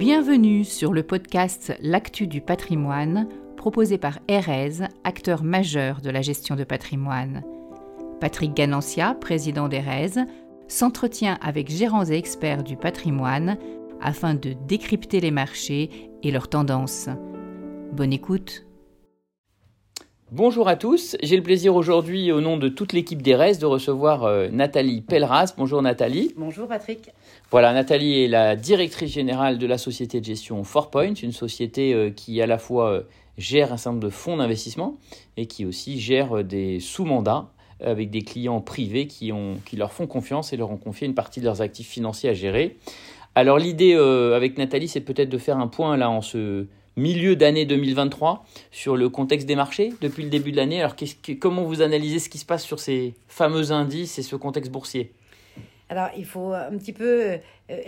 Bienvenue sur le podcast L'actu du patrimoine, proposé par Erez, acteur majeur de la gestion de patrimoine. Patrick Ganancia, président d'Erez, s'entretient avec gérants et experts du patrimoine afin de décrypter les marchés et leurs tendances. Bonne écoute. Bonjour à tous, j'ai le plaisir aujourd'hui au nom de toute l'équipe d'ERES de recevoir euh, Nathalie Pelleras. Bonjour Nathalie. Bonjour Patrick. Voilà, Nathalie est la directrice générale de la société de gestion Fourpoint, une société euh, qui à la fois euh, gère un certain nombre de fonds d'investissement et qui aussi gère des sous-mandats avec des clients privés qui, ont, qui leur font confiance et leur ont confié une partie de leurs actifs financiers à gérer. Alors l'idée avec Nathalie, c'est peut-être de faire un point là en ce milieu d'année 2023 sur le contexte des marchés depuis le début de l'année. Alors comment vous analysez ce qui se passe sur ces fameux indices et ce contexte boursier? Alors, il faut un petit peu euh,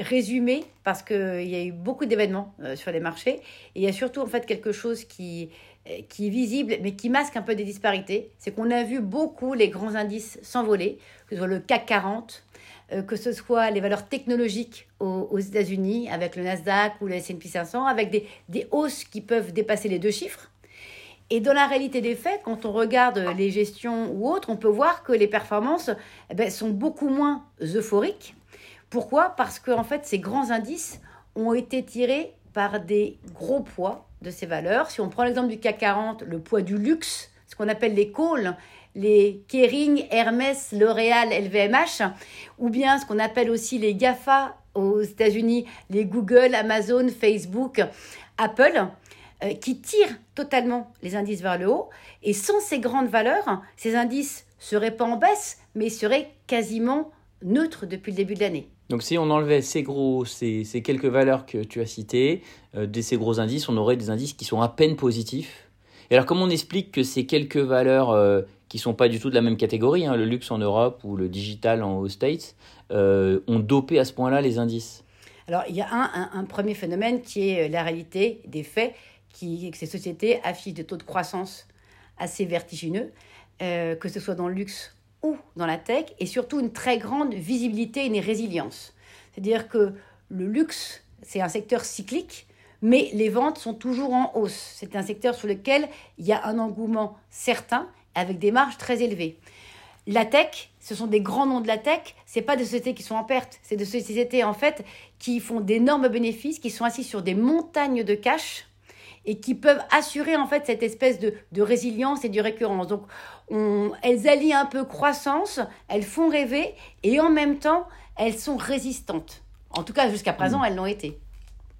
résumer parce qu'il y a eu beaucoup d'événements euh, sur les marchés. Et il y a surtout en fait quelque chose qui, euh, qui est visible, mais qui masque un peu des disparités. C'est qu'on a vu beaucoup les grands indices s'envoler, que ce soit le CAC 40, euh, que ce soit les valeurs technologiques aux, États-Unis, avec le Nasdaq ou le S&P 500, avec des, des hausses qui peuvent dépasser les deux chiffres. Et dans la réalité des faits, quand on regarde les gestions ou autres, on peut voir que les performances eh ben, sont beaucoup moins euphoriques. Pourquoi? Parce que en fait, ces grands indices ont été tirés par des gros poids de ces valeurs. Si on prend l'exemple du CAC 40, le poids du luxe, ce qu'on appelle les calls, les Kering, Hermès, L'Oréal, LVMH, ou bien ce qu'on appelle aussi les GAFA aux États-Unis, les Google, Amazon, Facebook, Apple, euh, qui tirent totalement les indices vers le haut. Et sans ces grandes valeurs, ces indices seraient pas en baisse, mais seraient quasiment neutres depuis le début de l'année. Donc si on enlevait ces gros, ces, quelques valeurs que tu as citées, euh, de ces gros indices, on aurait des indices qui sont à peine positifs. Et alors comment on explique que ces quelques valeurs euh, qui sont pas du tout de la même catégorie, hein, le luxe en Europe ou le digital en, aux States, euh, ont dopé à ce point-là les indices? Alors, il y a un, premier phénomène qui est euh, la réalité des faits, qui que ces sociétés affichent des taux de croissance assez vertigineux, euh, que ce soit dans le luxe ou dans la tech, et surtout une très grande visibilité et une résilience. C'est-à-dire que le luxe, c'est un secteur cyclique, mais les ventes sont toujours en hausse. C'est un secteur sur lequel il y a un engouement certain avec des marges très élevées. La tech, ce sont des grands noms de la tech, c'est pas des sociétés qui sont en perte, c'est des sociétés en fait qui font d'énormes bénéfices, qui sont assis sur des montagnes de cash et qui peuvent assurer en fait cette espèce de, de résilience et de récurrence. Donc on, elles allient un peu croissance, elles font rêver et en même temps elles sont résistantes. En tout cas jusqu'à présent mmh. elles l'ont été.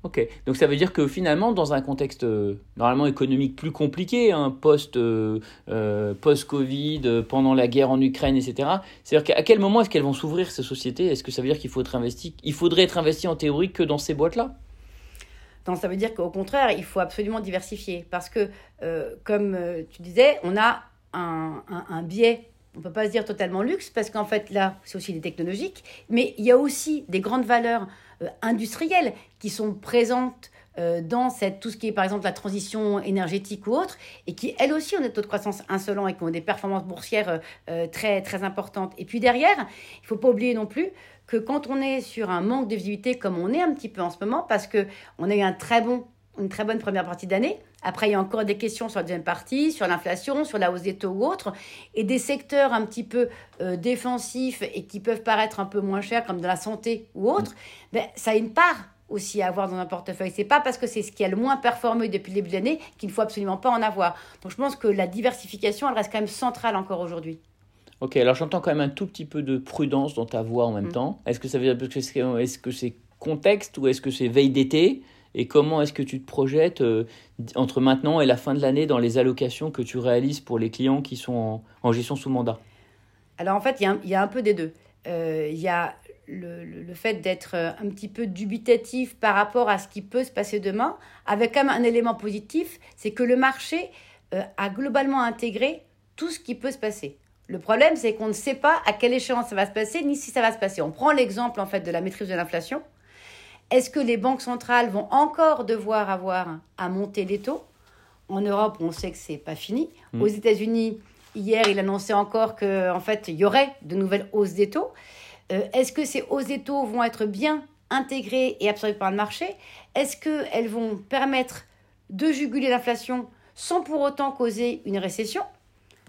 Ok, donc ça veut dire que finalement, dans un contexte euh, normalement économique plus compliqué, hein, post, euh, euh, post-Covid, pendant la guerre en Ukraine, etc., c'est-à-dire qu'à quel moment est-ce qu'elles vont s'ouvrir ces sociétés? Est-ce que ça veut dire qu'il faut être investi, il faudrait être investi en théorie que dans ces boîtes-là? Non, ça veut dire qu'au contraire, il faut absolument diversifier. Parce que, comme tu disais, on a un biais on ne peut pas se dire totalement luxe parce qu'en fait là c'est aussi des technologiques, mais il y a aussi des grandes valeurs euh, industrielles qui sont présentes euh, dans cette, tout ce qui est par exemple la transition énergétique ou autre, et qui elles aussi ont des taux de croissance insolents et qui ont des performances boursières euh, très, très importantes. Et puis derrière, il ne faut pas oublier non plus que quand on est sur un manque de visibilité comme on est un petit peu en ce moment, parce qu'on a eu un très bon une très bonne première partie d'année. Après, il y a encore des questions sur la deuxième partie, sur l'inflation, sur la hausse des taux ou autres, et des secteurs un petit peu euh, défensifs et qui peuvent paraître un peu moins chers, comme de la santé ou autre. Ben, ça a une part aussi à avoir dans un portefeuille. C'est pas parce que c'est ce qui a le moins performé depuis le début de l'année qu'il ne faut absolument pas en avoir. Donc je pense que la diversification, elle reste quand même centrale encore aujourd'hui. Ok, alors j'entends quand même un tout petit peu de prudence dans ta voix en même mm. temps. Est-ce que ça veut dire que c'est, est-ce que c'est contexte ou est-ce que c'est veille d'été? Et comment est-ce que tu te projettes euh, entre maintenant et la fin de l'année dans les allocations que tu réalises pour les clients qui sont en, gestion sous mandat? Alors en fait, il y, a un peu des deux. Euh, il y a le, fait d'être euh, un petit peu dubitatif par rapport à ce qui peut se passer demain, avec quand même un élément positif, c'est que le marché a globalement intégré tout ce qui peut se passer. Le problème, c'est qu'on ne sait pas à quelle échéance ça va se passer, ni si ça va se passer. On prend l'exemple en fait de la maîtrise de l'inflation. Est-ce que les banques centrales vont encore devoir avoir à monter les taux? En Europe, on sait que c'est pas fini. Mm. Aux États-Unis, hier, il annonçait encore qu'en en fait, il y aurait de nouvelles hausses des taux. Euh, est-ce que ces hausses des taux vont être bien intégrées et absorbées par le marché? Est-ce qu'elles vont permettre de juguler l'inflation sans pour autant causer une récession?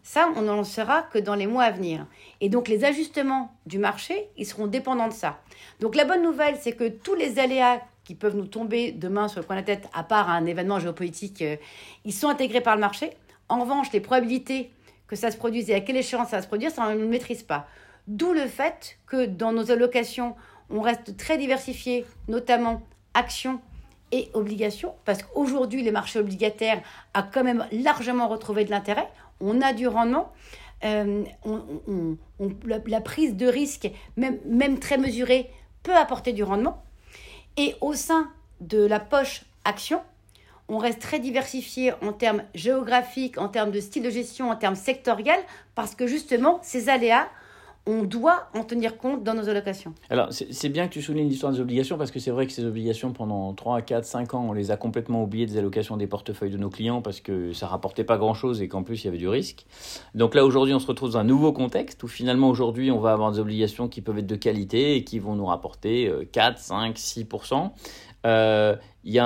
Ça, on n'en saura que dans les mois à venir. Et donc les ajustements du marché, ils seront dépendants de ça. Donc la bonne nouvelle, c'est que tous les aléas qui peuvent nous tomber demain sur le coin de la tête, à part un événement géopolitique, euh, ils sont intégrés par le marché. En revanche, les probabilités que ça se produise et à quelle échéance ça va se produire, ça, on ne maîtrise pas. D'où le fait que dans nos allocations, on reste très diversifié, notamment actions et obligations, parce qu'aujourd'hui, les marchés obligataires a quand même largement retrouvé de l'intérêt on a du rendement. Euh, la, prise de risque, même, même très mesurée, peut apporter du rendement. Et au sein de la poche action, on reste très diversifié en termes géographiques, en termes de style de gestion, en termes sectoriels, parce que justement, ces aléas on doit en tenir compte dans nos allocations. Alors, c'est bien que tu soulignes l'histoire des obligations parce que c'est vrai que ces obligations, pendant 3, 4, 5 ans, on les a complètement oubliées des allocations des portefeuilles de nos clients parce que ça rapportait pas grand-chose et qu'en plus, il y avait du risque. Donc là, aujourd'hui, on se retrouve dans un nouveau contexte où finalement, aujourd'hui, on va avoir des obligations qui peuvent être de qualité et qui vont nous rapporter 4, 5, 6%. Il y,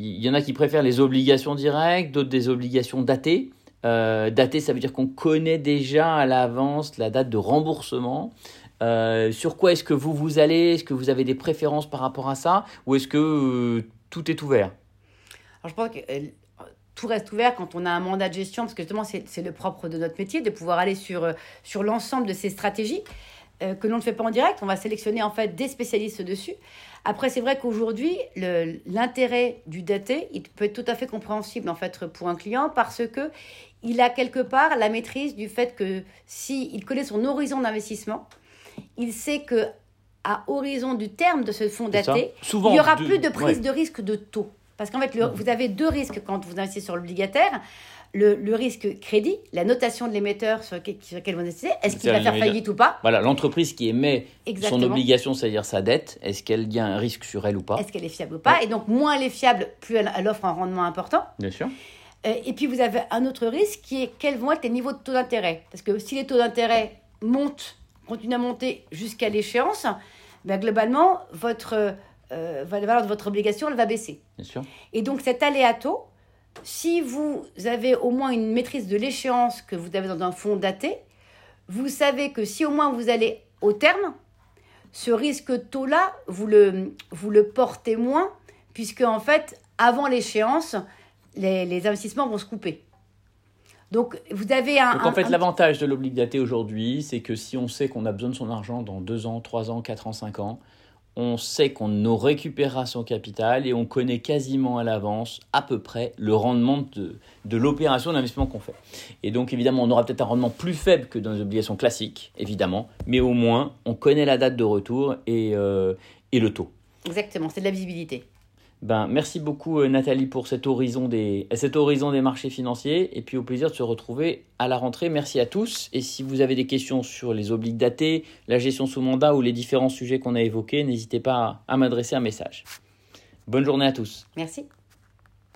il y en a qui préfèrent les obligations directes, d'autres des obligations datées. Euh, daté, ça veut dire qu'on connaît déjà à l'avance la date de remboursement. Euh, sur quoi est-ce que vous vous allez? Est-ce que vous avez des préférences par rapport à ça? Ou est-ce que euh, tout est ouvert? Alors, je pense que tout reste ouvert quand on a un mandat de gestion, parce que justement, c'est le propre de notre métier, de pouvoir aller sur, sur l'ensemble de ces stratégies que l'on ne fait pas en direct. On va sélectionner en fait des spécialistes dessus. Après, c'est vrai qu'aujourd'hui, l'intérêt du daté, il peut être tout à fait compréhensible en fait pour un client parce que il a quelque part la maîtrise du fait que s'il il connaît son horizon d'investissement, il sait que à horizon du terme de ce fonds daté, il n'y aura plus de prise de risque de taux. Parce qu'en fait, vous avez deux risques quand vous investissez sur l'obligataire. Le, risque crédit, la notation de l'émetteur sur, lequel vous investissez, est-ce qu'il va faire faillite ou pas Voilà, l'entreprise qui émet son obligation, c'est-à-dire sa dette, est-ce qu'elle y a un risque sur elle ou pas Est-ce qu'elle est fiable ou pas Et donc, moins elle est fiable, plus elle offre un rendement important. Bien sûr. Euh, et puis vous avez un autre risque qui est quels vont être les niveaux de taux d'intérêt. Parce que si les taux d'intérêt montent, continuent à monter jusqu'à l'échéance, ben globalement, votre, euh, la valeur de votre obligation elle va baisser. Bien sûr. Et donc cet aléato, si vous avez au moins une maîtrise de l'échéance que vous avez dans un fonds daté, vous savez que si au moins vous allez au terme, ce risque taux-là, vous le, vous le portez moins, puisque en fait, avant l'échéance, les, investissements vont se couper. Donc, vous avez un. Donc, en fait, l'avantage de l'obligataire aujourd'hui, c'est que si on sait qu'on a besoin de son argent dans 2 ans, 3 ans, 4 ans, 5 ans, on sait qu'on récupérera son capital et on connaît quasiment à l'avance, à peu près, le rendement de, de l'opération d'investissement qu'on fait. Et donc, évidemment, on aura peut-être un rendement plus faible que dans les obligations classiques, évidemment, mais au moins, on connaît la date de retour et, euh, et le taux. Exactement, c'est de la visibilité. Ben, merci beaucoup euh, Nathalie pour cet horizon, des, cet horizon des marchés financiers et puis au plaisir de se retrouver à la rentrée. Merci à tous et si vous avez des questions sur les obliques datés, la gestion sous mandat ou les différents sujets qu'on a évoqués, n'hésitez pas à m'adresser un message. Bonne journée à tous. Merci.